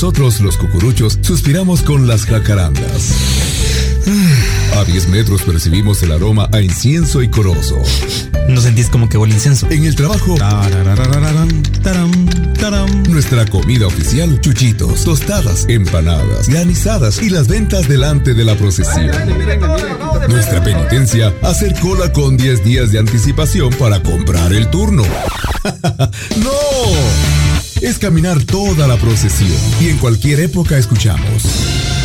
Nosotros, los cucuruchos, suspiramos con las jacarandas. A 10 metros percibimos el aroma a incienso y corozo. ¿No sentís como que huele incienso? En el trabajo, nuestra comida oficial, chuchitos, tostadas, empanadas, granizadas y las ventas delante de la procesión. Nuestra penitencia, hacer cola con 10 días de anticipación para comprar el turno. ¡No! Es caminar toda la procesión y en cualquier época escuchamos.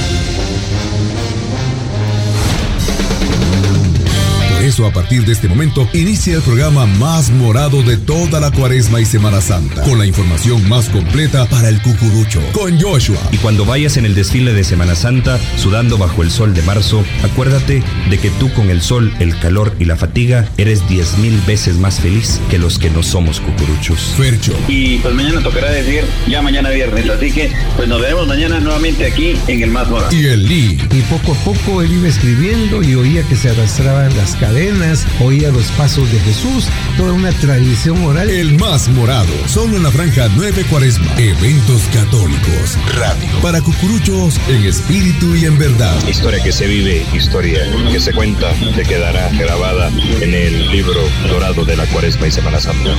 Eso, a partir de este momento, inicia el programa más morado de toda la cuaresma y Semana Santa, con la información más completa para el cucurucho, con Joshua. Y cuando vayas en el desfile de Semana Santa, sudando bajo el sol de marzo, acuérdate de que tú con el sol, el calor y la fatiga, eres diez mil veces más feliz que los que no somos cucuruchos. Fercho. Y pues mañana tocará decir, ya mañana viernes, así que pues nos veremos mañana nuevamente aquí en el Más Morado. Y el Lee. Y poco a poco él iba escribiendo y oía que se arrastraban las cadenas oía los pasos de Jesús, toda una tradición oral. El más morado, solo en la franja 9 Cuaresma. Eventos católicos, radio. Para cucuruchos en espíritu y en verdad. Historia que se vive, historia que se cuenta, te quedará grabada en el libro dorado de la Cuaresma y Semana Santa.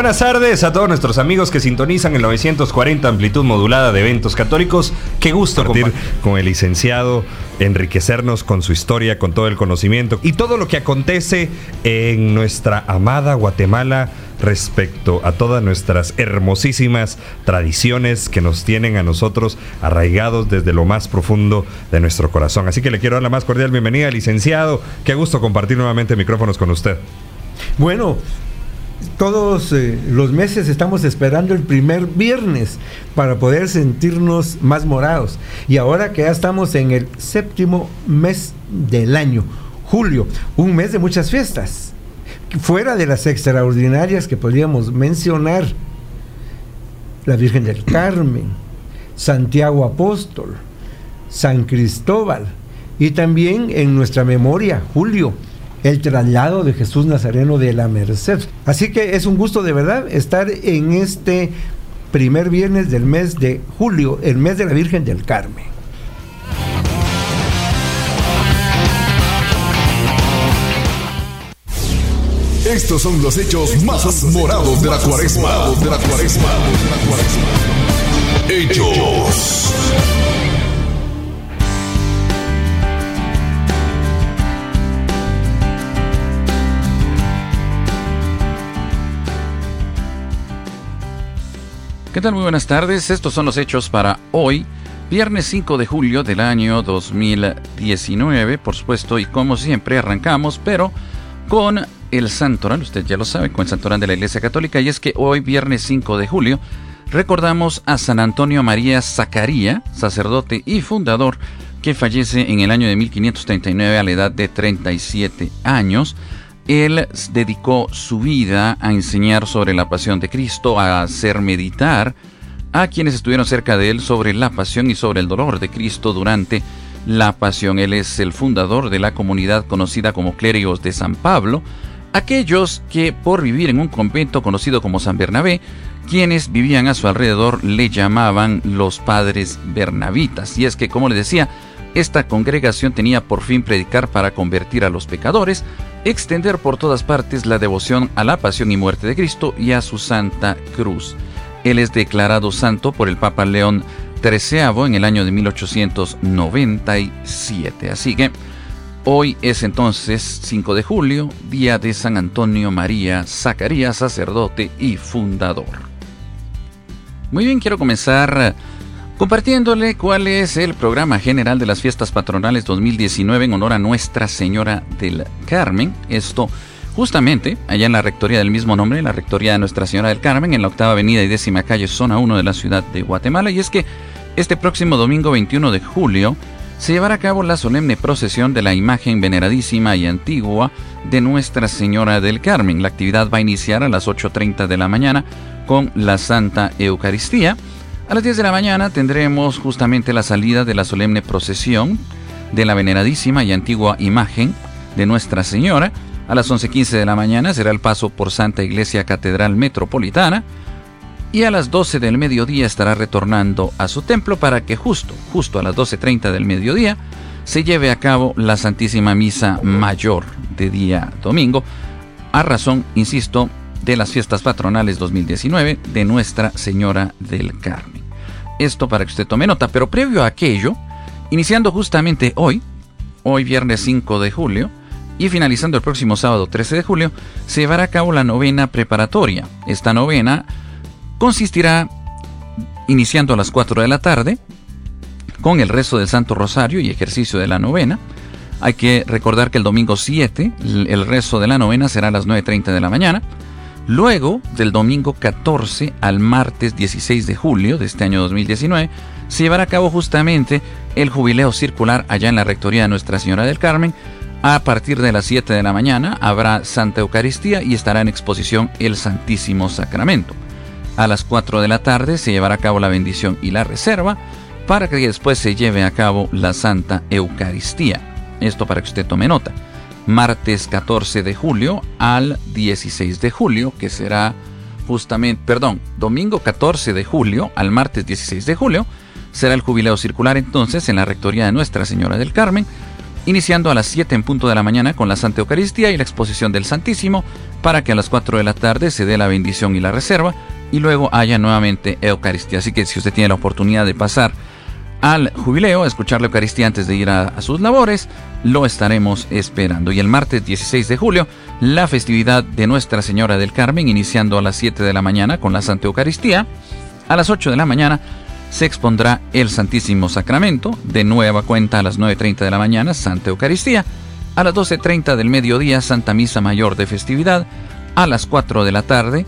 Buenas tardes a todos nuestros amigos que sintonizan el 940 amplitud modulada de eventos católicos. Qué gusto compartir con el licenciado, enriquecernos con su historia, con todo el conocimiento y todo lo que acontece en nuestra amada Guatemala respecto a todas nuestras hermosísimas tradiciones que nos tienen a nosotros arraigados desde lo más profundo de nuestro corazón. Así que le quiero dar la más cordial bienvenida, licenciado. Qué gusto compartir nuevamente micrófonos con usted. Bueno, todos eh, los meses estamos esperando el primer viernes para poder sentirnos más morados. Y ahora que ya estamos en el séptimo mes del año, julio, un mes de muchas fiestas, fuera de las extraordinarias que podríamos mencionar, la Virgen del Carmen, Santiago Apóstol, San Cristóbal, y también en nuestra memoria, julio, el traslado de Jesús Nazareno de la Merced. Así que es un gusto de verdad estar en este primer viernes del mes de julio, el mes de la Virgen del Carmen. Estos son los hechos más morados de la cuaresma. De la cuaresma. Hechos. ¿Qué tal? Muy buenas tardes. Estos son los hechos para hoy, viernes 5 de julio del año 2019, por supuesto, y como siempre arrancamos, pero con el santoral, usted ya lo sabe, con el santoral de la Iglesia Católica, y es que hoy, viernes 5 de julio, recordamos a San Antonio María Zacaría, sacerdote y fundador, que fallece en el año de 1539 a la edad de 37 años. Él dedicó su vida a enseñar sobre la pasión de Cristo, a hacer meditar a quienes estuvieron cerca de él sobre la pasión y sobre el dolor de Cristo durante la pasión. Él es el fundador de la comunidad conocida como clérigos de San Pablo, aquellos que por vivir en un convento conocido como San Bernabé, quienes vivían a su alrededor le llamaban los padres bernabitas. Y es que, como les decía, esta congregación tenía por fin predicar para convertir a los pecadores, extender por todas partes la devoción a la pasión y muerte de Cristo y a su Santa Cruz. Él es declarado santo por el Papa León XIII en el año de 1897. Así que hoy es entonces 5 de julio, día de San Antonio María Zacarías, sacerdote y fundador. Muy bien, quiero comenzar compartiéndole cuál es el programa general de las fiestas patronales 2019 en honor a Nuestra Señora del Carmen. Esto justamente allá en la rectoría del mismo nombre, la rectoría de Nuestra Señora del Carmen, en la octava avenida y décima calle, zona 1 de la ciudad de Guatemala. Y es que este próximo domingo 21 de julio se llevará a cabo la solemne procesión de la imagen veneradísima y antigua de Nuestra Señora del Carmen. La actividad va a iniciar a las 8.30 de la mañana con la Santa Eucaristía a las 10 de la mañana tendremos justamente la salida de la solemne procesión de la veneradísima y antigua imagen de Nuestra Señora. A las 11.15 de la mañana será el paso por Santa Iglesia Catedral Metropolitana y a las 12 del mediodía estará retornando a su templo para que justo, justo a las 12.30 del mediodía se lleve a cabo la Santísima Misa Mayor de día domingo, a razón, insisto, de las fiestas patronales 2019 de Nuestra Señora del Carmen. Esto para que usted tome nota, pero previo a aquello, iniciando justamente hoy, hoy viernes 5 de julio, y finalizando el próximo sábado 13 de julio, se llevará a cabo la novena preparatoria. Esta novena consistirá iniciando a las 4 de la tarde con el rezo del Santo Rosario y ejercicio de la novena. Hay que recordar que el domingo 7 el rezo de la novena será a las 9.30 de la mañana. Luego, del domingo 14 al martes 16 de julio de este año 2019, se llevará a cabo justamente el jubileo circular allá en la Rectoría de Nuestra Señora del Carmen. A partir de las 7 de la mañana habrá Santa Eucaristía y estará en exposición el Santísimo Sacramento. A las 4 de la tarde se llevará a cabo la bendición y la reserva para que después se lleve a cabo la Santa Eucaristía. Esto para que usted tome nota. Martes 14 de julio al 16 de julio, que será justamente, perdón, domingo 14 de julio al martes 16 de julio, será el jubileo circular entonces en la Rectoría de Nuestra Señora del Carmen, iniciando a las 7 en punto de la mañana con la Santa Eucaristía y la exposición del Santísimo, para que a las 4 de la tarde se dé la bendición y la reserva, y luego haya nuevamente Eucaristía. Así que si usted tiene la oportunidad de pasar al jubileo, a escuchar la Eucaristía antes de ir a, sus labores, lo estaremos esperando. Y el martes 16 de julio, la festividad de Nuestra Señora del Carmen, iniciando a las 7 de la mañana con la Santa Eucaristía. A las 8 de la mañana se expondrá el Santísimo Sacramento, de nueva cuenta a las 9.30 de la mañana, Santa Eucaristía. A las 12.30 del mediodía, Santa Misa Mayor de festividad. A las 4 de la tarde,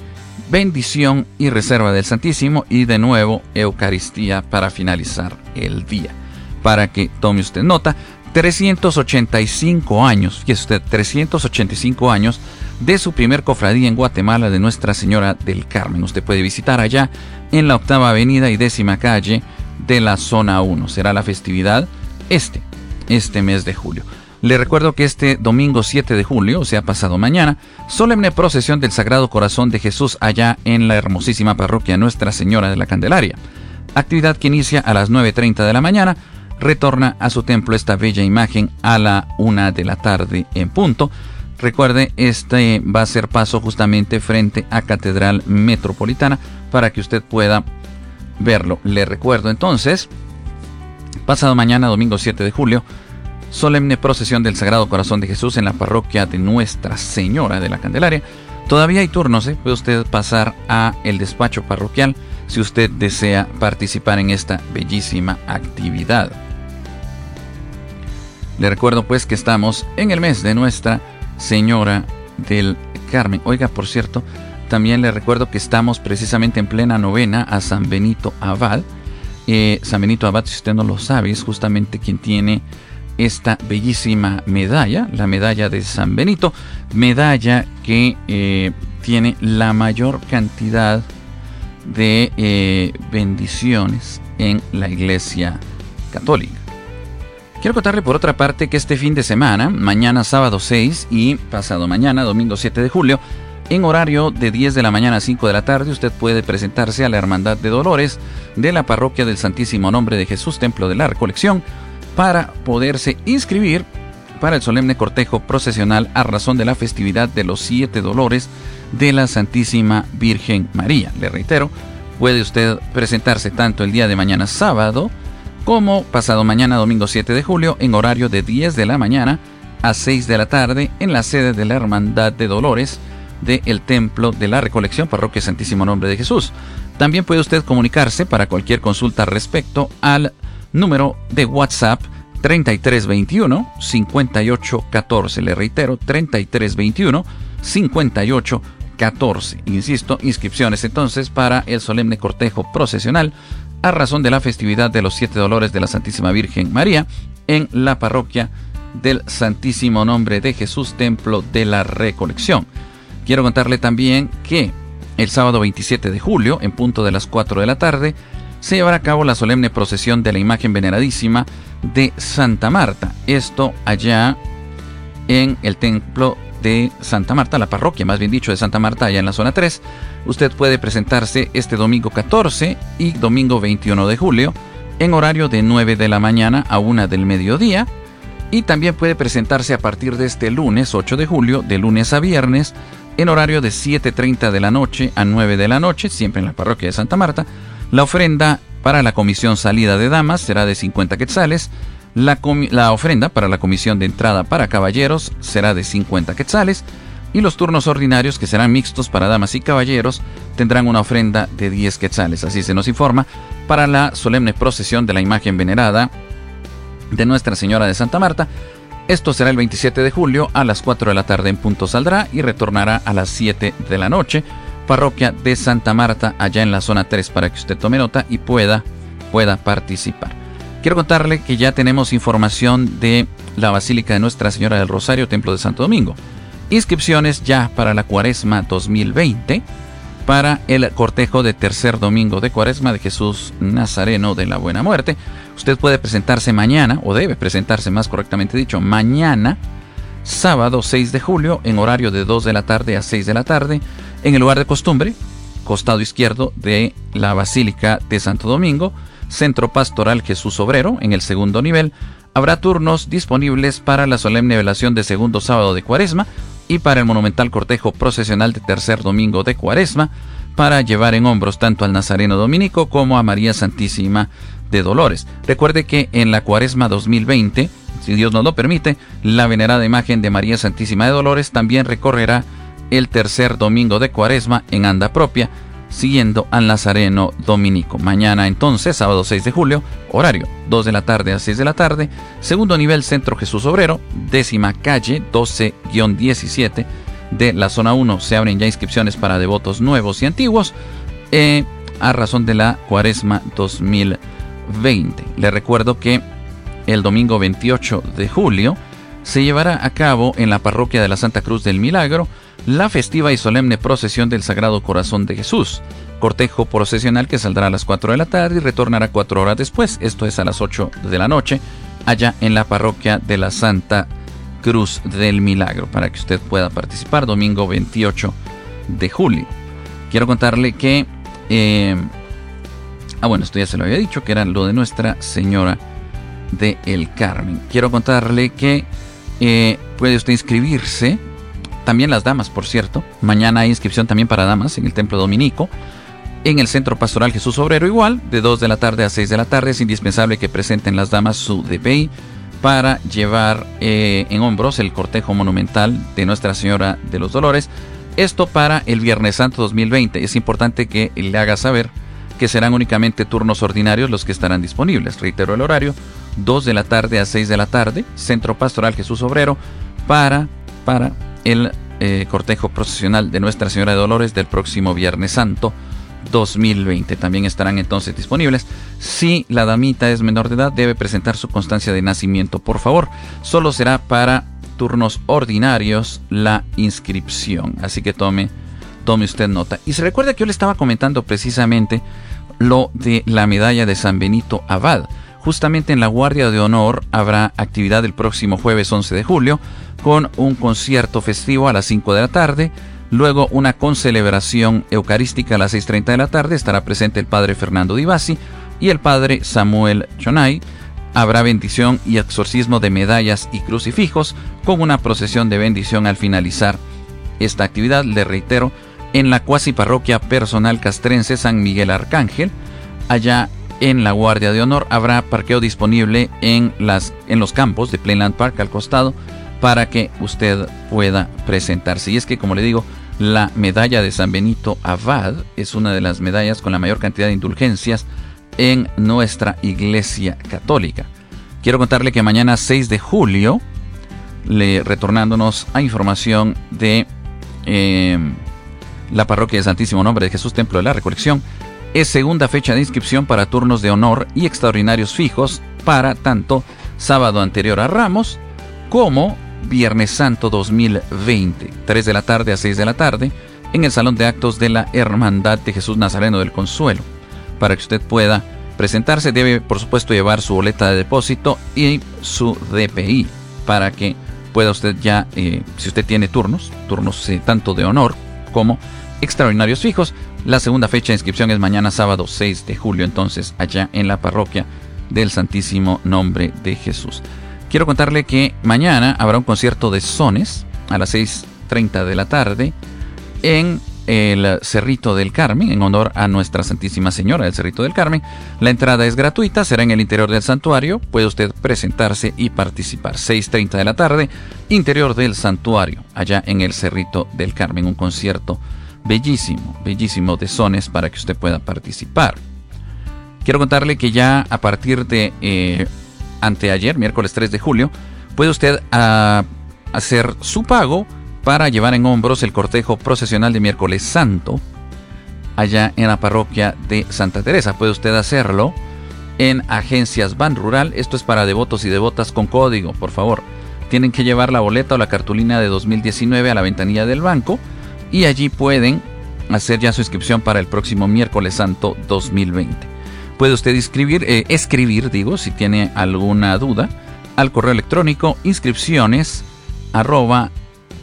bendición y reserva del Santísimo y de nuevo Eucaristía para finalizar el día. Para que tome usted nota, 385 años, es usted 385 años de su primer cofradía en Guatemala de Nuestra Señora del Carmen. Usted puede visitar allá en la octava avenida y décima calle de la zona 1. Será la festividad este, este mes de julio. Le recuerdo que este domingo 7 de julio, o sea, pasado mañana, solemne procesión del Sagrado Corazón de Jesús allá en la hermosísima parroquia Nuestra Señora de la Candelaria. Actividad que inicia a las 9.30 de la mañana, retorna a su templo esta bella imagen a la 1 de la tarde en punto. Recuerde, este va a ser paso justamente frente a Catedral Metropolitana para que usted pueda verlo. Le recuerdo entonces, pasado mañana, domingo 7 de julio, solemne procesión del Sagrado Corazón de Jesús en la parroquia de Nuestra Señora de la Candelaria. Todavía hay turnos, ¿eh? puede usted pasar a el despacho parroquial si usted desea participar en esta bellísima actividad. Le recuerdo pues que estamos en el mes de Nuestra Señora del Carmen. Oiga, por cierto, también le recuerdo que estamos precisamente en plena novena a San Benito Abad. Eh, San Benito Abad, si usted no lo sabe, es justamente quien tiene esta bellísima medalla, la medalla de San Benito, medalla que eh, tiene la mayor cantidad de eh, bendiciones en la Iglesia Católica. Quiero contarle por otra parte que este fin de semana, mañana sábado 6 y pasado mañana domingo 7 de julio, en horario de 10 de la mañana a 5 de la tarde, usted puede presentarse a la Hermandad de Dolores de la Parroquia del Santísimo Nombre de Jesús, Templo de la Recolección, para poderse inscribir para el solemne cortejo procesional a razón de la festividad de los siete dolores de la Santísima Virgen María. Le reitero, puede usted presentarse tanto el día de mañana sábado como pasado mañana domingo 7 de julio en horario de 10 de la mañana a 6 de la tarde en la sede de la Hermandad de Dolores del Templo de la Recolección Parroquia Santísimo Nombre de Jesús. También puede usted comunicarse para cualquier consulta respecto al número de WhatsApp 3321 5814. Le reitero, 3321 5814. Insisto, inscripciones entonces para el solemne cortejo procesional a razón de la festividad de los siete dolores de la Santísima Virgen María en la parroquia del Santísimo Nombre de Jesús, Templo de la Recolección. Quiero contarle también que el sábado 27 de julio, en punto de las 4 de la tarde, se llevará a cabo la solemne procesión de la imagen veneradísima de Santa Marta. Esto allá en el templo de Santa Marta, la parroquia, más bien dicho, de Santa Marta, allá en la zona 3. Usted puede presentarse este domingo 14 y domingo 21 de julio en horario de 9 de la mañana a 1 del mediodía. Y también puede presentarse a partir de este lunes 8 de julio, de lunes a viernes, en horario de 7.30 de la noche a 9 de la noche, siempre en la parroquia de Santa Marta. La ofrenda para la comisión salida de damas será de 50 quetzales. La, ofrenda para la comisión de entrada para caballeros será de 50 quetzales. Y los turnos ordinarios, que serán mixtos para damas y caballeros, tendrán una ofrenda de 10 quetzales. Así se nos informa para la solemne procesión de la imagen venerada de Nuestra Señora de Santa Marta. Esto será el 27 de julio a las 4 de la tarde en punto saldrá y retornará a las 7 de la noche. Parroquia de Santa Marta, allá en la zona 3, para que usted tome nota y pueda, pueda participar. Quiero contarle que ya tenemos información de la Basílica de Nuestra Señora del Rosario, Templo de Santo Domingo. Inscripciones ya para la Cuaresma 2020 para el cortejo de tercer domingo de Cuaresma de Jesús Nazareno de la Buena Muerte. Usted puede presentarse mañana, o debe presentarse más correctamente dicho, mañana, sábado 6 de julio, en horario de 2 de la tarde a 6 de la tarde, en el lugar de costumbre, costado izquierdo de la Basílica de Santo Domingo, Centro Pastoral Jesús Obrero, en el segundo nivel. Habrá turnos disponibles para la solemne velación de segundo sábado de Cuaresma y para el monumental cortejo procesional de tercer domingo de Cuaresma, para llevar en hombros tanto al Nazareno Dominico como a María Santísima de Dolores. Recuerde que en la Cuaresma 2020, si Dios nos lo permite, la venerada imagen de María Santísima de Dolores también recorrerá el tercer domingo de Cuaresma en anda propia, siguiendo al Nazareno Dominico. Mañana entonces, sábado 6 de julio, horario 2 de la tarde a 6 de la tarde, segundo nivel Centro Jesús Obrero, décima calle 12-17 de la zona 1. Se abren ya inscripciones para devotos nuevos y antiguos eh, a razón de la Cuaresma 2020. Le recuerdo que el domingo 28 de julio se llevará a cabo en la parroquia de la Santa Cruz del Milagro la festiva y solemne procesión del Sagrado Corazón de Jesús, cortejo procesional que saldrá a las 4 de la tarde y retornará 4 horas después, esto es a las 8 de la noche, allá en la parroquia de la Santa Cruz del Milagro, para que usted pueda participar domingo 28 de julio. Quiero contarle que... Eh, ah, bueno, esto ya se lo había dicho, que era lo de Nuestra Señora de El Carmen. Quiero contarle que eh, puede usted inscribirse también las damas, por cierto. Mañana hay inscripción también para damas en el Templo Dominico. En el Centro Pastoral Jesús Obrero igual, de 2 de la tarde a 6 de la tarde, es indispensable que presenten las damas su DPI para llevar eh, en hombros el cortejo monumental de Nuestra Señora de los Dolores. Esto para el Viernes Santo 2020. Es importante que le haga saber que serán únicamente turnos ordinarios los que estarán disponibles. Reitero el horario, 2 de la tarde a 6 de la tarde, Centro Pastoral Jesús Obrero, para, para el eh, cortejo procesional de Nuestra Señora de Dolores del próximo Viernes Santo 2020. También estarán entonces disponibles. Si la damita es menor de edad, debe presentar su constancia de nacimiento, por favor. Solo será para turnos ordinarios la inscripción. Así que tome, tome usted nota. Y se recuerda que yo le estaba comentando precisamente lo de la medalla de San Benito Abad. Justamente en la Guardia de Honor habrá actividad el próximo jueves 11 de julio con un concierto festivo a las 5 de la tarde. Luego una concelebración eucarística a las 6.30 de la tarde. Estará presente el padre Fernando Divasi y el padre Samuel Chonay. Habrá bendición y exorcismo de medallas y crucifijos con una procesión de bendición al finalizar esta actividad. Le reitero, en la cuasi parroquia personal castrense San Miguel Arcángel. Allá en la Guardia de Honor. Habrá parqueo disponible en, las, en los campos de Playland Park al costado para que usted pueda presentarse. Y es que, como le digo, la medalla de San Benito Abad es una de las medallas con la mayor cantidad de indulgencias en nuestra Iglesia Católica. Quiero contarle que mañana 6 de julio, le, retornándonos a información de eh, la parroquia de Santísimo Nombre de Jesús Templo de la Recolección, es segunda fecha de inscripción para turnos de honor y extraordinarios fijos para tanto sábado anterior a Ramos como Viernes Santo 2020, 3 de la tarde a 6 de la tarde, en el Salón de Actos de la Hermandad de Jesús Nazareno del Consuelo. para que usted pueda presentarse. Debe, por supuesto, llevar su boleta de depósito y su DPI para que pueda usted ya, eh, si usted tiene turnos, turnos eh, tanto de honor como extraordinarios fijos. La segunda fecha de inscripción es mañana sábado 6 de julio, entonces allá en la parroquia del Santísimo Nombre de Jesús. Quiero contarle que mañana habrá un concierto de sones a las 6.30 de la tarde en el Cerrito del Carmen, en honor a Nuestra Santísima Señora del Cerrito del Carmen. La entrada es gratuita, será en el interior del santuario. Puede usted presentarse y participar. 6.30 de la tarde, interior del santuario, allá en el Cerrito del Carmen. Un concierto bellísimo, bellísimo de sones para que usted pueda participar. Quiero contarle que ya a partir de eh, anteayer, miércoles 3 de julio, puede usted ah, hacer su pago para llevar en hombros el cortejo procesional de miércoles santo allá en la parroquia de Santa Teresa. Puede usted hacerlo en agencias Ban Rural. Esto es para devotos y devotas con código, por favor. Tienen que llevar la boleta o la cartulina de 2019 a la ventanilla del banco y allí pueden hacer ya su inscripción para el próximo miércoles santo 2020. Puede usted escribir, eh, escribir, digo, si tiene alguna duda, al correo electrónico inscripciones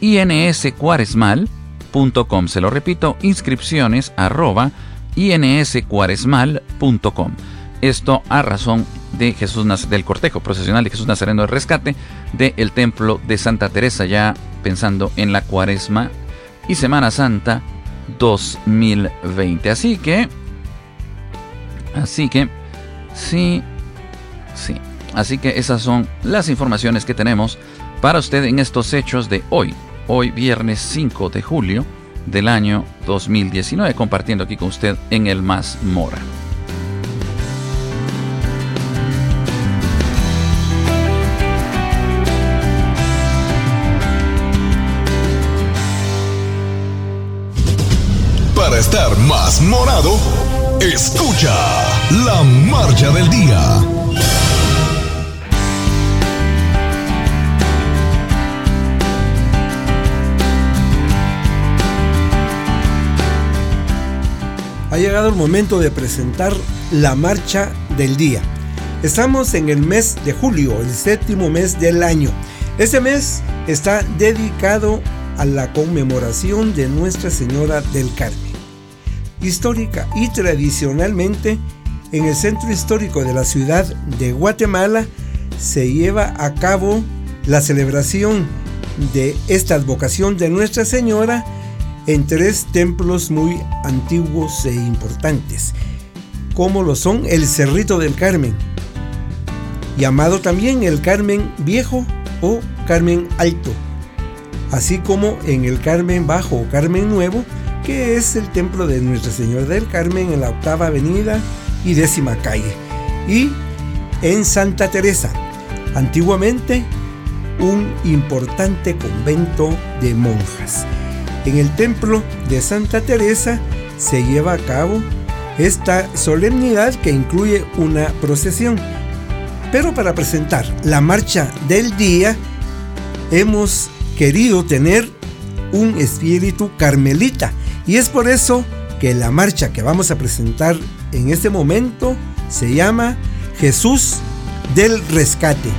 inscuaresmal.com. Se lo repito, inscripciones arroba inscuaresmal.com. Esto a razón de Jesús del cortejo procesional de Jesús Nazareno del Rescate del Templo de Santa Teresa, ya pensando en la Cuaresma y Semana Santa 2020. Así que, así que, sí, sí. Así que esas son las informaciones que tenemos para usted en estos hechos de hoy, hoy viernes 5 de julio del año 2019, compartiendo aquí con usted en el Más Mora. Morado, escucha la marcha del día. ha llegado el momento de presentar la marcha del día. Estamos en el mes de julio, el séptimo mes del año. Este mes está dedicado a la conmemoración de Nuestra Señora del Carmen. Histórica y tradicionalmente, en el centro histórico de la ciudad de Guatemala se lleva a cabo la celebración de esta advocación de Nuestra Señora en tres templos muy antiguos e importantes, como lo son el Cerrito del Carmen, llamado también el Carmen Viejo o Carmen Alto, así como en el Carmen Bajo o Carmen Nuevo, que es el templo de Nuestra Señora del Carmen en la octava avenida y décima calle, y en Santa Teresa, antiguamente un importante convento de monjas. En el templo de Santa Teresa se lleva a cabo esta solemnidad que incluye una procesión. Pero para presentar la marcha del día, hemos querido tener un espíritu carmelita. Y es por eso que la marcha que vamos a presentar en este momento se llama Jesús del Rescate.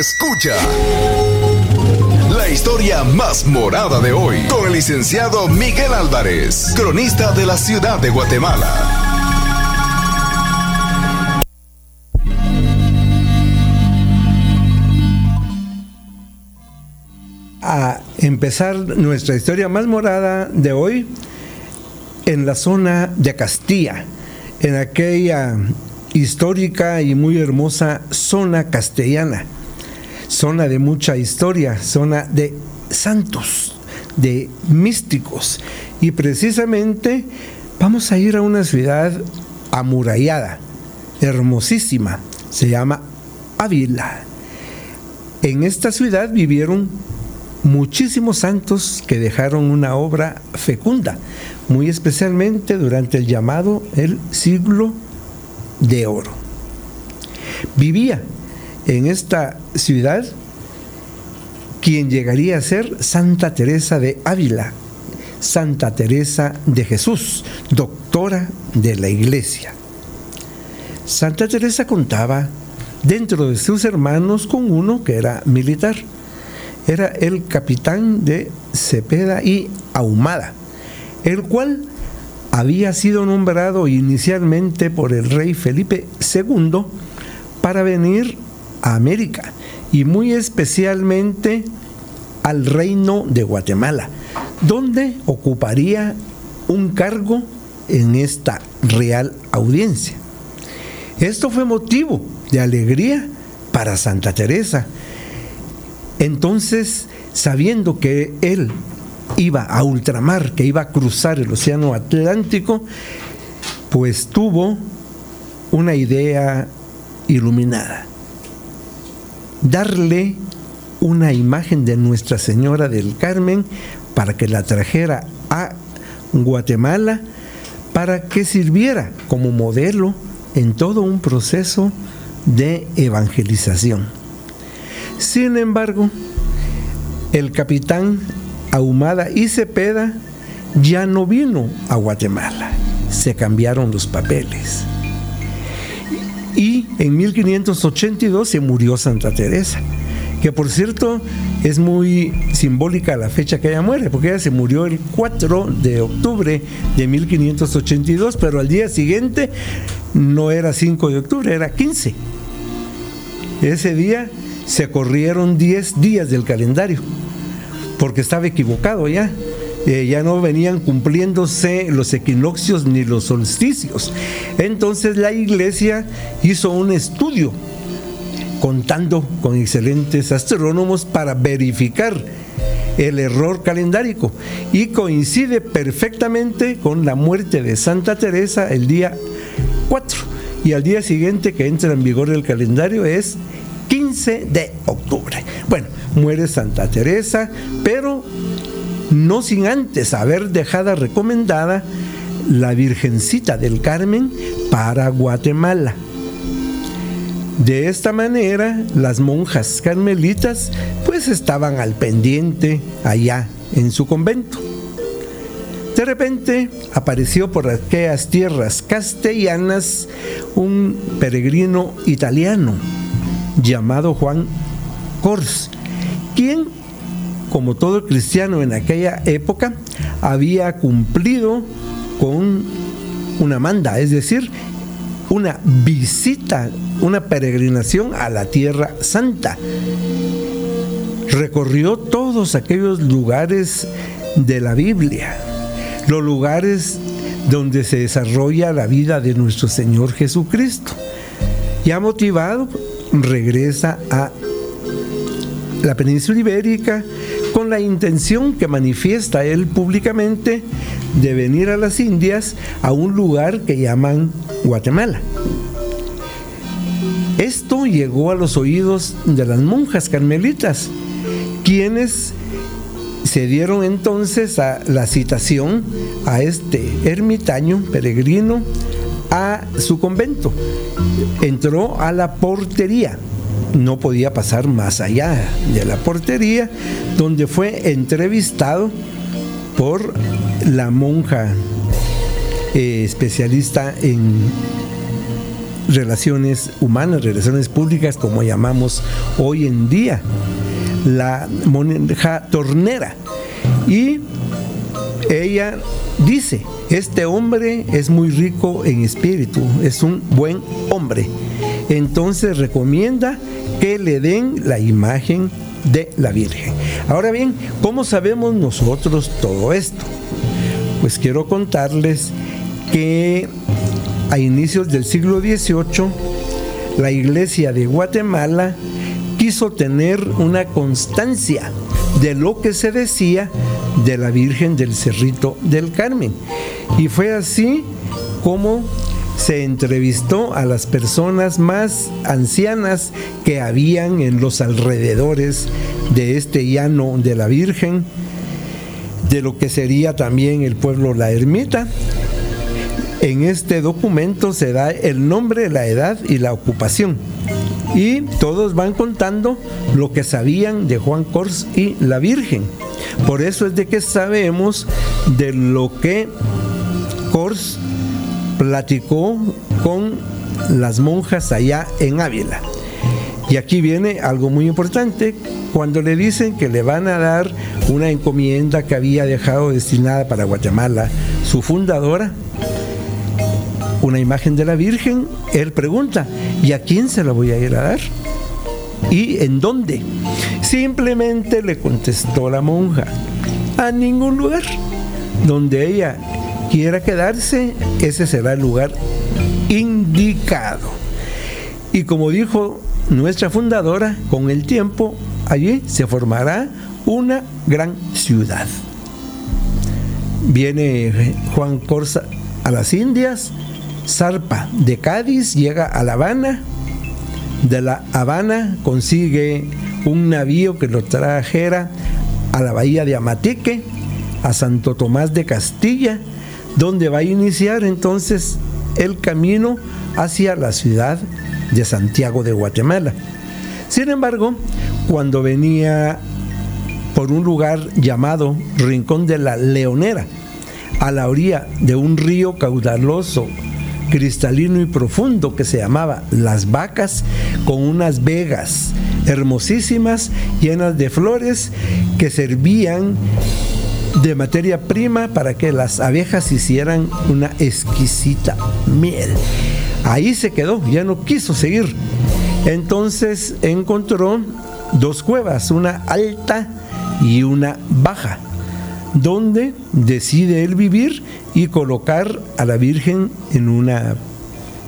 Escucha la historia más morada de hoy con el licenciado Miguel Álvarez, cronista de la ciudad de Guatemala. A empezar nuestra historia más morada de hoy en la zona de Castilla, en aquella histórica y muy hermosa zona castellana, zona de mucha historia, zona de santos, de místicos. Y precisamente vamos a ir a una ciudad amurallada, hermosísima, se llama Ávila. En esta ciudad vivieron muchísimos santos que dejaron una obra fecunda, muy especialmente durante el llamado el siglo de oro. Vivía en esta ciudad quien llegaría a ser Santa Teresa de Ávila, Santa Teresa de Jesús, doctora de la iglesia. Santa Teresa contaba dentro de sus hermanos con uno que era militar. Era el capitán de Cepeda y Ahumada, el cual había sido nombrado inicialmente por el rey Felipe II para venir a América y muy especialmente al reino de Guatemala, donde ocuparía un cargo en esta real audiencia. Esto fue motivo de alegría para Santa Teresa. Entonces, sabiendo que él iba a ultramar, que iba a cruzar el Océano Atlántico, pues tuvo una idea iluminada. Darle una imagen de Nuestra Señora del Carmen para que la trajera a Guatemala para que sirviera como modelo en todo un proceso de evangelización. Sin embargo, el capitán Ahumada y Cepeda ya no vino a Guatemala, se cambiaron los papeles. Y en 1582 se murió Santa Teresa, que por cierto es muy simbólica la fecha que ella muere, porque ella se murió el 4 de octubre de 1582, pero al día siguiente no era 5 de octubre, era 15. Ese día se corrieron 10 días del calendario porque estaba equivocado ya. Eh, ya no venían cumpliéndose los equinoccios ni los solsticios. Entonces la iglesia hizo un estudio contando con excelentes astrónomos para verificar el error calendárico y coincide perfectamente con la muerte de Santa Teresa el día 4 y al día siguiente que entra en vigor el calendario es 15 de octubre. Bueno, muere Santa Teresa, pero no sin antes haber dejado recomendada la Virgencita del Carmen para Guatemala. De esta manera, las monjas carmelitas pues estaban al pendiente allá en su convento. De repente apareció por aquellas tierras castellanas un peregrino italiano llamado Juan Cors, quien, como todo cristiano en aquella época, había cumplido con una manda, es decir, una visita, una peregrinación a la Tierra Santa. Recorrió todos aquellos lugares de la Biblia, los lugares donde se desarrolla la vida de nuestro Señor Jesucristo. Y ha motivado, regresa a la península ibérica con la intención que manifiesta él públicamente de venir a las Indias a un lugar que llaman Guatemala. Esto llegó a los oídos de las monjas carmelitas, quienes se dieron entonces a la citación a este ermitaño peregrino a su convento. Entró a la portería no podía pasar más allá de la portería, donde fue entrevistado por la monja eh, especialista en relaciones humanas, relaciones públicas, como llamamos hoy en día, la monja tornera. Y ella dice, este hombre es muy rico en espíritu, es un buen hombre. Entonces recomienda que le den la imagen de la Virgen. Ahora bien, ¿cómo sabemos nosotros todo esto? Pues quiero contarles que a inicios del siglo XVIII, la iglesia de Guatemala quiso tener una constancia de lo que se decía de la Virgen del Cerrito del Carmen. Y fue así como se entrevistó a las personas más ancianas que habían en los alrededores de este llano de la Virgen, de lo que sería también el pueblo La Ermita. En este documento se da el nombre, la edad y la ocupación. Y todos van contando lo que sabían de Juan Cors y la Virgen. Por eso es de que sabemos de lo que Cors platicó con las monjas allá en Ávila. Y aquí viene algo muy importante, cuando le dicen que le van a dar una encomienda que había dejado destinada para Guatemala su fundadora, una imagen de la Virgen, él pregunta, ¿y a quién se la voy a ir a dar? ¿Y en dónde? Simplemente le contestó la monja, a ningún lugar donde ella quiera quedarse, ese será el lugar indicado. Y como dijo nuestra fundadora, con el tiempo allí se formará una gran ciudad. Viene Juan Corsa a las Indias, zarpa de Cádiz, llega a La Habana, de La Habana consigue un navío que lo trajera a la bahía de Amatique, a Santo Tomás de Castilla, donde va a iniciar entonces el camino hacia la ciudad de Santiago de Guatemala. Sin embargo, cuando venía por un lugar llamado Rincón de la Leonera, a la orilla de un río caudaloso, cristalino y profundo que se llamaba Las Vacas, con unas vegas hermosísimas, llenas de flores, que servían de materia prima para que las abejas hicieran una exquisita miel. Ahí se quedó, ya no quiso seguir. Entonces encontró dos cuevas, una alta y una baja, donde decide él vivir y colocar a la Virgen en una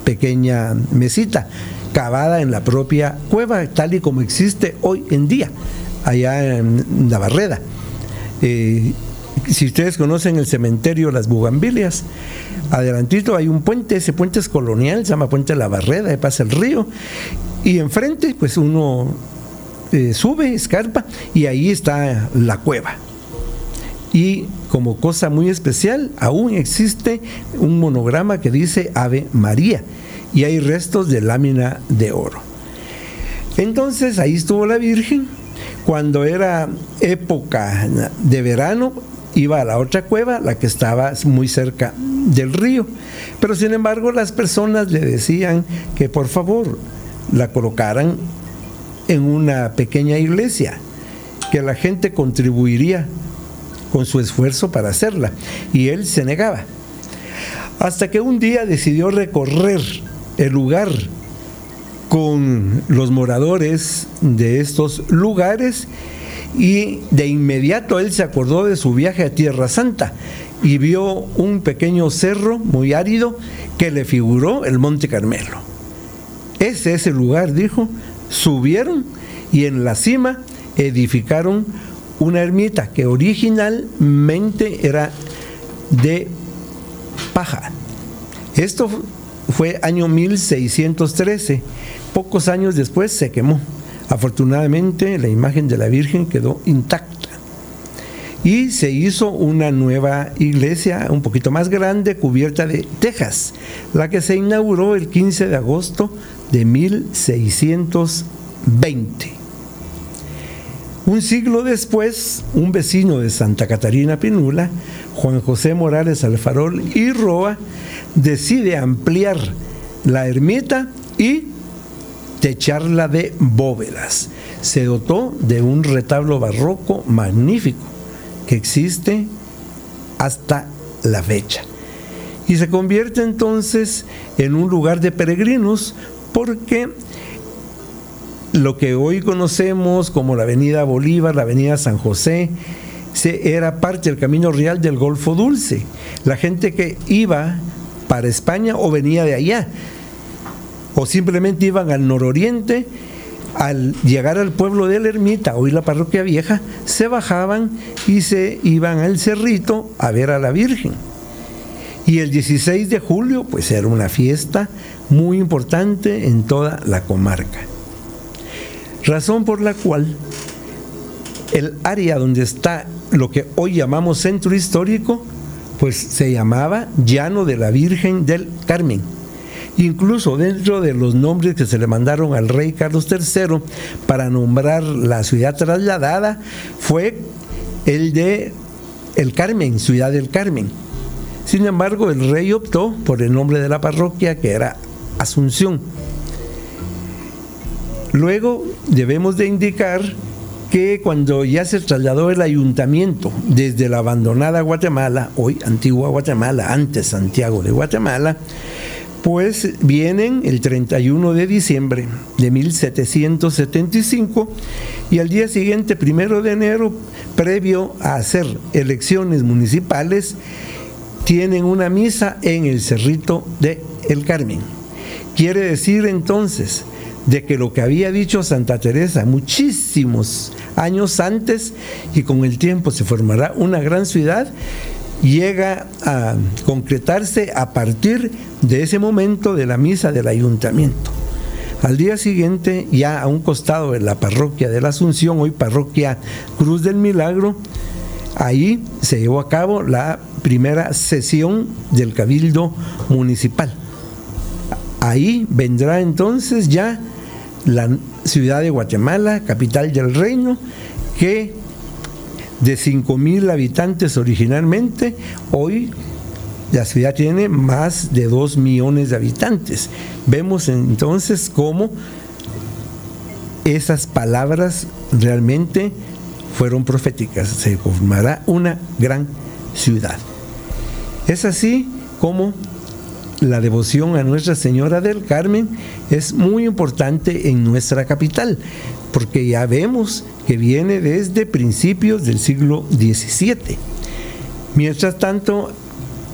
pequeña mesita cavada en la propia cueva, tal y como existe hoy en día, allá en Navarreda. Eh, si ustedes conocen el cementerio Las Bugambilias, adelantito hay un puente, ese puente es colonial, se llama Puente La Barreda, ahí pasa el río, y enfrente pues uno eh, sube, escarpa, y ahí está la cueva. Y como cosa muy especial, aún existe un monograma que dice Ave María, y hay restos de lámina de oro. Entonces ahí estuvo la Virgen, cuando era época de verano, iba a la otra cueva, la que estaba muy cerca del río. Pero sin embargo las personas le decían que por favor la colocaran en una pequeña iglesia, que la gente contribuiría con su esfuerzo para hacerla. Y él se negaba. Hasta que un día decidió recorrer el lugar con los moradores de estos lugares y de inmediato él se acordó de su viaje a Tierra Santa y vio un pequeño cerro muy árido que le figuró el Monte Carmelo. Ese es el lugar, dijo. Subieron y en la cima edificaron una ermita que originalmente era de paja. Esto fue año 1613. Pocos años después se quemó. Afortunadamente la imagen de la Virgen quedó intacta. Y se hizo una nueva iglesia un poquito más grande, cubierta de tejas, la que se inauguró el 15 de agosto de 1620. Un siglo después, un vecino de Santa Catarina Pinula, Juan José Morales Alfarol y Roa, decide ampliar la ermita y techarla de bóvedas. Se dotó de un retablo barroco magnífico que existe hasta la fecha. Y se convierte entonces en un lugar de peregrinos porque lo que hoy conocemos como la Avenida Bolívar, la Avenida San José, se, era parte del camino real del Golfo Dulce. La gente que iba para España o venía de allá, o simplemente iban al nororiente, al llegar al pueblo de la ermita, hoy la parroquia vieja, se bajaban y se iban al cerrito a ver a la Virgen. Y el 16 de julio, pues era una fiesta muy importante en toda la comarca. Razón por la cual el área donde está lo que hoy llamamos centro histórico, pues se llamaba Llano de la Virgen del Carmen. Incluso dentro de los nombres que se le mandaron al rey Carlos III para nombrar la ciudad trasladada fue el de El Carmen, Ciudad del Carmen. Sin embargo, el rey optó por el nombre de la parroquia que era Asunción. Luego debemos de indicar que cuando ya se trasladó el ayuntamiento desde la abandonada Guatemala, hoy antigua Guatemala, antes Santiago de Guatemala, pues vienen el 31 de diciembre de 1775 y al día siguiente, primero de enero, previo a hacer elecciones municipales, tienen una misa en el Cerrito de El Carmen. Quiere decir entonces de que lo que había dicho Santa Teresa muchísimos años antes y con el tiempo se formará una gran ciudad, llega a concretarse a partir de ese momento de la misa del ayuntamiento. Al día siguiente, ya a un costado de la parroquia de la Asunción, hoy parroquia Cruz del Milagro, ahí se llevó a cabo la primera sesión del Cabildo Municipal. Ahí vendrá entonces ya la ciudad de Guatemala, capital del reino, que de 5 mil habitantes originalmente, hoy la ciudad tiene más de 2 millones de habitantes. Vemos entonces cómo esas palabras realmente fueron proféticas. Se formará una gran ciudad. Es así como la devoción a Nuestra Señora del Carmen es muy importante en nuestra capital, porque ya vemos que viene desde principios del siglo XVII. Mientras tanto,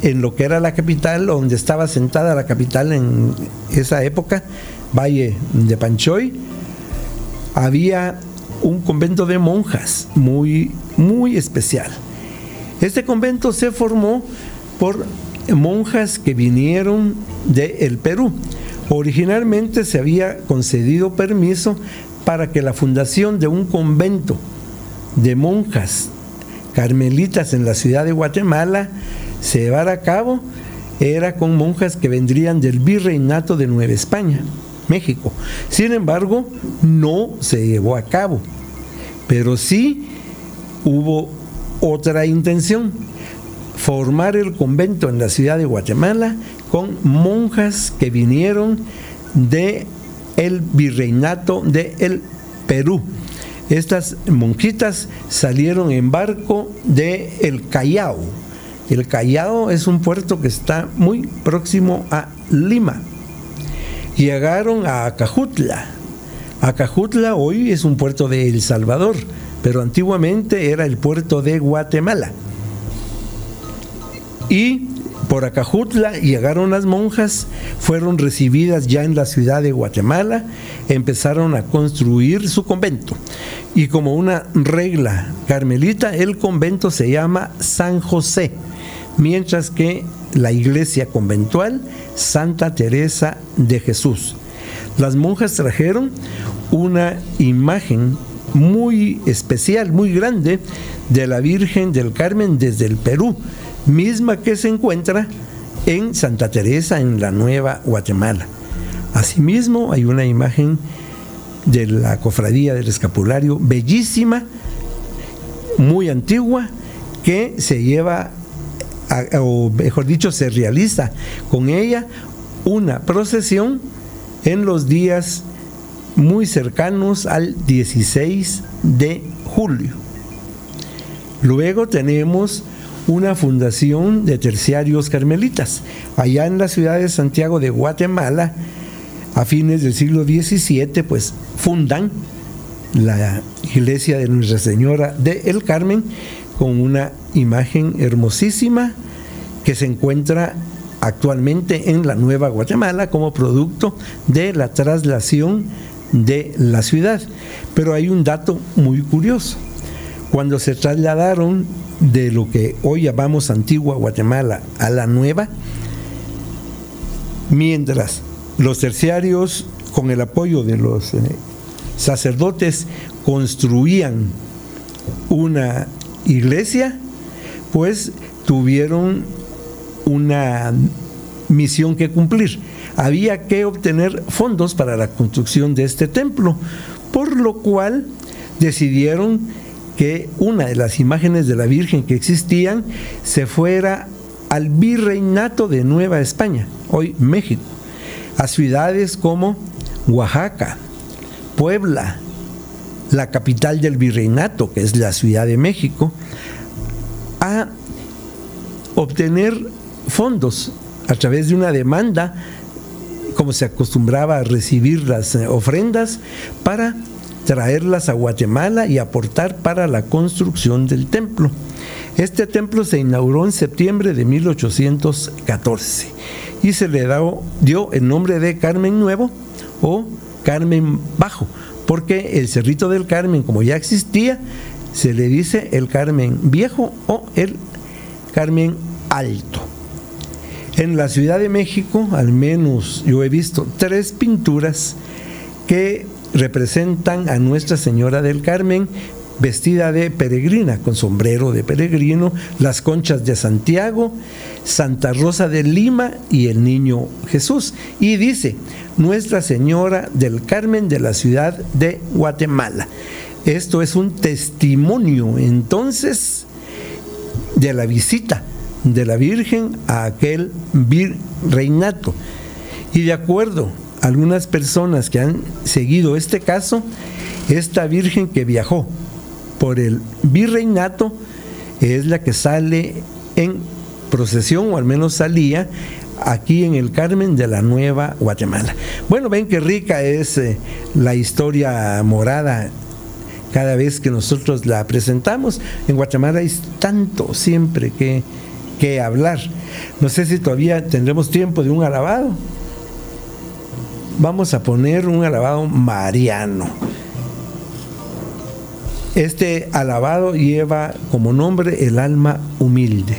en lo que era la capital, donde estaba sentada la capital en esa época, Valle de Panchoy, había un convento de monjas muy, muy especial. Este convento se formó por monjas que vinieron del Perú. Originalmente se había concedido permiso para que la fundación de un convento de monjas carmelitas en la ciudad de Guatemala se llevara a cabo, era con monjas que vendrían del virreinato de Nueva España, México. Sin embargo, no se llevó a cabo, pero sí hubo otra intención formar el convento en la ciudad de Guatemala con monjas que vinieron de el virreinato de el Perú. Estas monjitas salieron en barco de el Callao. El Callao es un puerto que está muy próximo a Lima. Llegaron a Acajutla. Acajutla hoy es un puerto de El Salvador, pero antiguamente era el puerto de Guatemala. Y por Acajutla llegaron las monjas, fueron recibidas ya en la ciudad de Guatemala, empezaron a construir su convento. Y como una regla carmelita, el convento se llama San José, mientras que la iglesia conventual Santa Teresa de Jesús. Las monjas trajeron una imagen muy especial, muy grande, de la Virgen del Carmen desde el Perú misma que se encuentra en Santa Teresa, en la Nueva Guatemala. Asimismo, hay una imagen de la cofradía del escapulario, bellísima, muy antigua, que se lleva, o mejor dicho, se realiza con ella una procesión en los días muy cercanos al 16 de julio. Luego tenemos una fundación de terciarios carmelitas. Allá en la ciudad de Santiago de Guatemala, a fines del siglo XVII, pues fundan la iglesia de Nuestra Señora de El Carmen con una imagen hermosísima que se encuentra actualmente en la Nueva Guatemala como producto de la traslación de la ciudad. Pero hay un dato muy curioso. Cuando se trasladaron de lo que hoy llamamos antigua Guatemala a la nueva, mientras los terciarios, con el apoyo de los eh, sacerdotes, construían una iglesia, pues tuvieron una misión que cumplir. Había que obtener fondos para la construcción de este templo, por lo cual decidieron que una de las imágenes de la Virgen que existían se fuera al virreinato de Nueva España, hoy México, a ciudades como Oaxaca, Puebla, la capital del virreinato, que es la Ciudad de México, a obtener fondos a través de una demanda, como se acostumbraba a recibir las eh, ofrendas, para traerlas a Guatemala y aportar para la construcción del templo. Este templo se inauguró en septiembre de 1814 y se le dio el nombre de Carmen Nuevo o Carmen Bajo, porque el Cerrito del Carmen, como ya existía, se le dice el Carmen Viejo o el Carmen Alto. En la Ciudad de México, al menos yo he visto tres pinturas que representan a Nuestra Señora del Carmen vestida de peregrina, con sombrero de peregrino, las conchas de Santiago, Santa Rosa de Lima y el Niño Jesús. Y dice, Nuestra Señora del Carmen de la ciudad de Guatemala. Esto es un testimonio entonces de la visita de la Virgen a aquel virreinato. Y de acuerdo algunas personas que han seguido este caso, esta Virgen que viajó por el virreinato es la que sale en procesión, o al menos salía, aquí en el Carmen de la Nueva Guatemala. Bueno, ven qué rica es eh, la historia morada cada vez que nosotros la presentamos. En Guatemala hay tanto siempre que, que hablar. No sé si todavía tendremos tiempo de un alabado. Vamos a poner un alabado mariano. Este alabado lleva como nombre el alma humilde.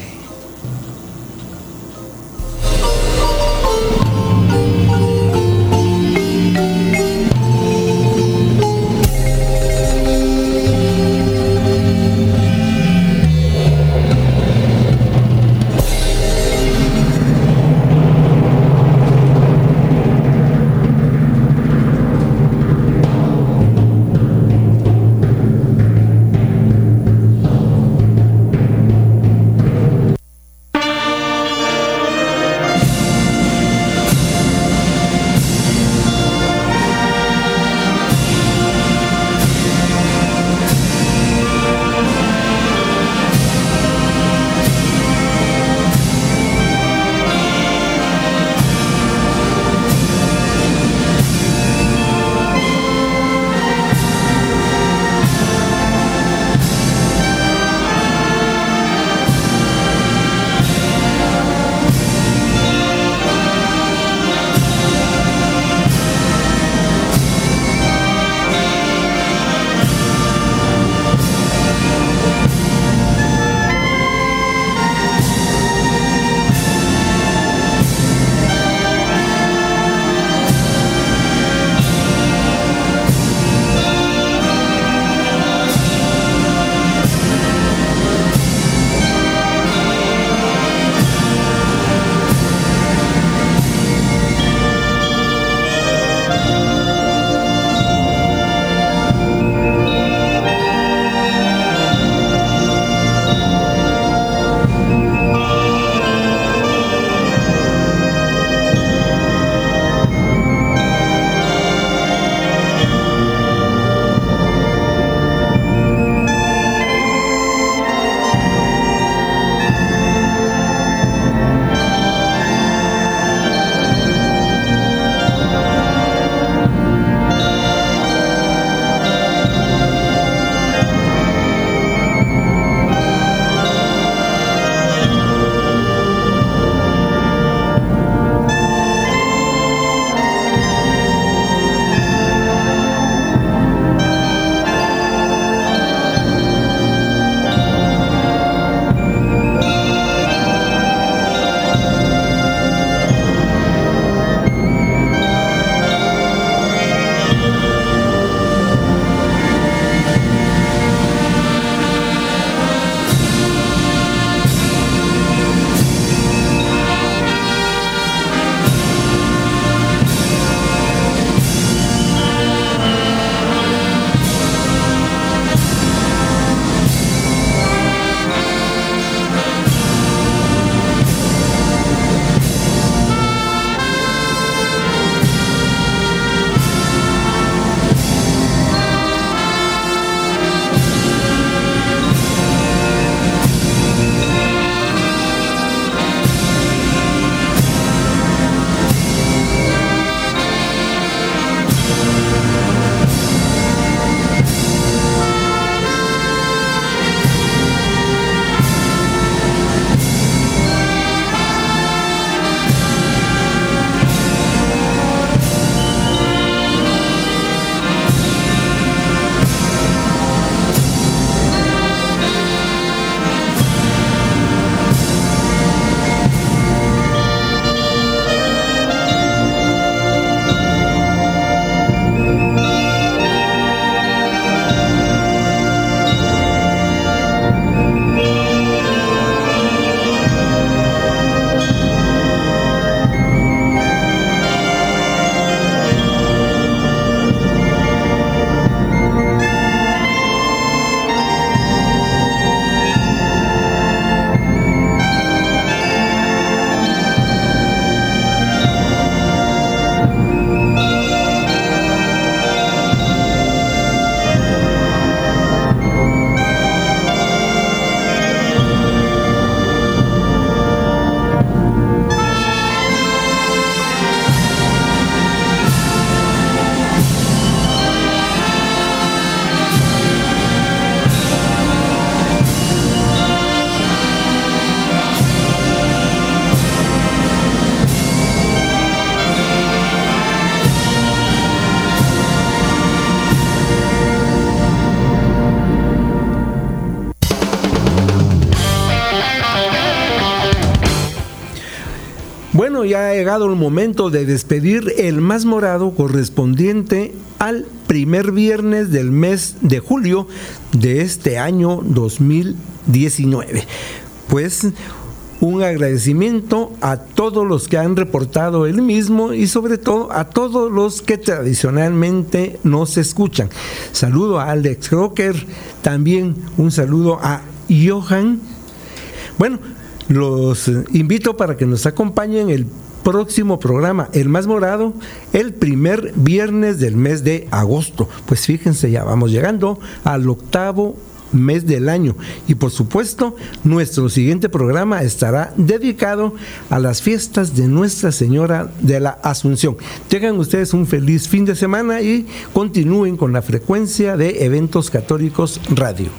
Ya ha llegado el momento de despedir el más morado correspondiente al primer viernes del mes de julio de este año 2019. Pues un agradecimiento a todos los que han reportado el mismo y sobre todo a todos los que tradicionalmente nos escuchan. Saludo a Alex Crocker, también un saludo a Johan. Bueno, los invito para que nos acompañen el próximo programa, el más morado, el primer viernes del mes de agosto. Pues fíjense, ya vamos llegando al octavo mes del año. Y por supuesto, nuestro siguiente programa estará dedicado a las fiestas de Nuestra Señora de la Asunción. Tengan ustedes un feliz fin de semana y continúen con la frecuencia de Eventos Católicos Radio.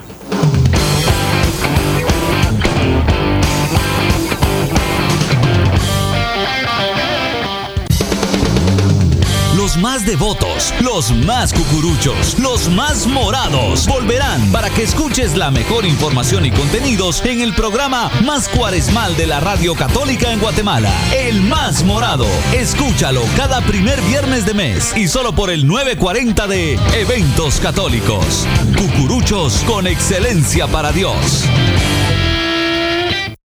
Más devotos, los más cucuruchos, los más morados volverán para que escuches la mejor información y contenidos en el programa más cuaresmal de la Radio Católica en Guatemala, El Más Morado. Escúchalo cada primer viernes de mes y solo por el 940 de Eventos Católicos. Cucuruchos con excelencia para Dios.